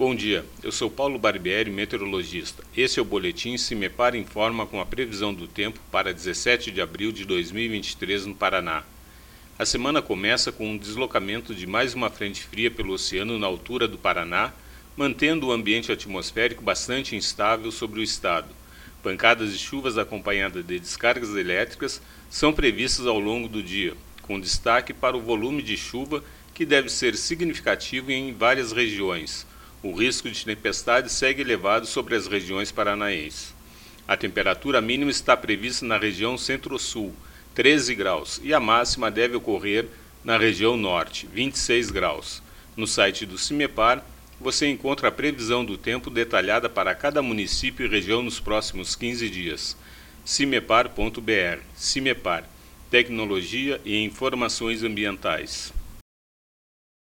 Bom dia, eu sou Paulo Barbieri, meteorologista. Esse é o boletim Cimepar Informa com a previsão do tempo para 17 de abril de 2023 no Paraná. A semana começa com um deslocamento de mais uma frente fria pelo oceano na altura do Paraná, mantendo o ambiente atmosférico bastante instável sobre o estado. Pancadas de chuvas acompanhadas de descargas elétricas são previstas ao longo do dia, com destaque para o volume de chuva que deve ser significativo em várias regiões o risco de tempestade segue elevado sobre as regiões paranaenses. A temperatura mínima está prevista na região centro-sul, 13 graus, e a máxima deve ocorrer na região norte, 26 graus. No site do CIMEPAR, você encontra a previsão do tempo detalhada para cada município e região nos próximos 15 dias. cimepar.br. CIMEPAR. Tecnologia e informações ambientais.